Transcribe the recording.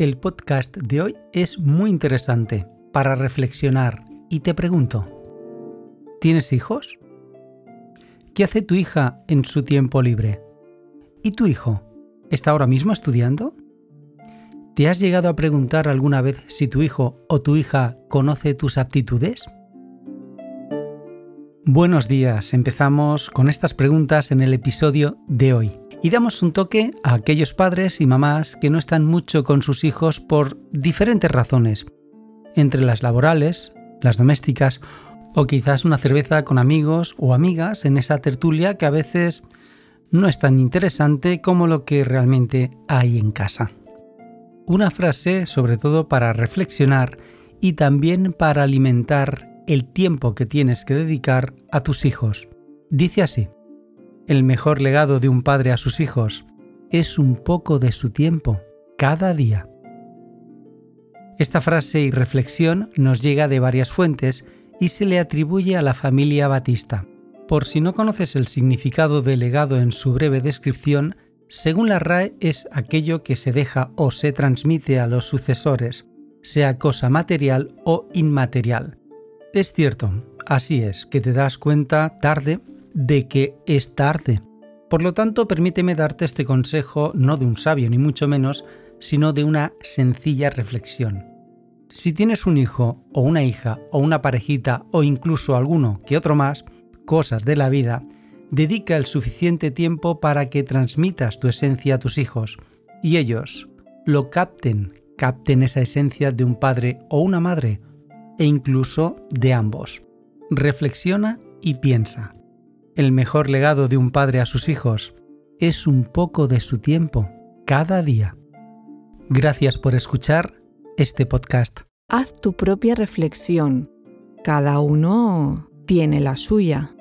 El podcast de hoy es muy interesante para reflexionar y te pregunto, ¿tienes hijos? ¿Qué hace tu hija en su tiempo libre? ¿Y tu hijo? ¿Está ahora mismo estudiando? ¿Te has llegado a preguntar alguna vez si tu hijo o tu hija conoce tus aptitudes? Buenos días, empezamos con estas preguntas en el episodio de hoy y damos un toque a aquellos padres y mamás que no están mucho con sus hijos por diferentes razones, entre las laborales, las domésticas o quizás una cerveza con amigos o amigas en esa tertulia que a veces no es tan interesante como lo que realmente hay en casa. Una frase sobre todo para reflexionar y también para alimentar el tiempo que tienes que dedicar a tus hijos. Dice así, el mejor legado de un padre a sus hijos es un poco de su tiempo, cada día. Esta frase y reflexión nos llega de varias fuentes y se le atribuye a la familia Batista. Por si no conoces el significado de legado en su breve descripción, según la RAE es aquello que se deja o se transmite a los sucesores, sea cosa material o inmaterial. Es cierto, así es, que te das cuenta tarde de que es tarde. Por lo tanto, permíteme darte este consejo no de un sabio ni mucho menos, sino de una sencilla reflexión. Si tienes un hijo o una hija o una parejita o incluso alguno que otro más, cosas de la vida, dedica el suficiente tiempo para que transmitas tu esencia a tus hijos y ellos lo capten, capten esa esencia de un padre o una madre e incluso de ambos. Reflexiona y piensa. El mejor legado de un padre a sus hijos es un poco de su tiempo, cada día. Gracias por escuchar este podcast. Haz tu propia reflexión. Cada uno tiene la suya.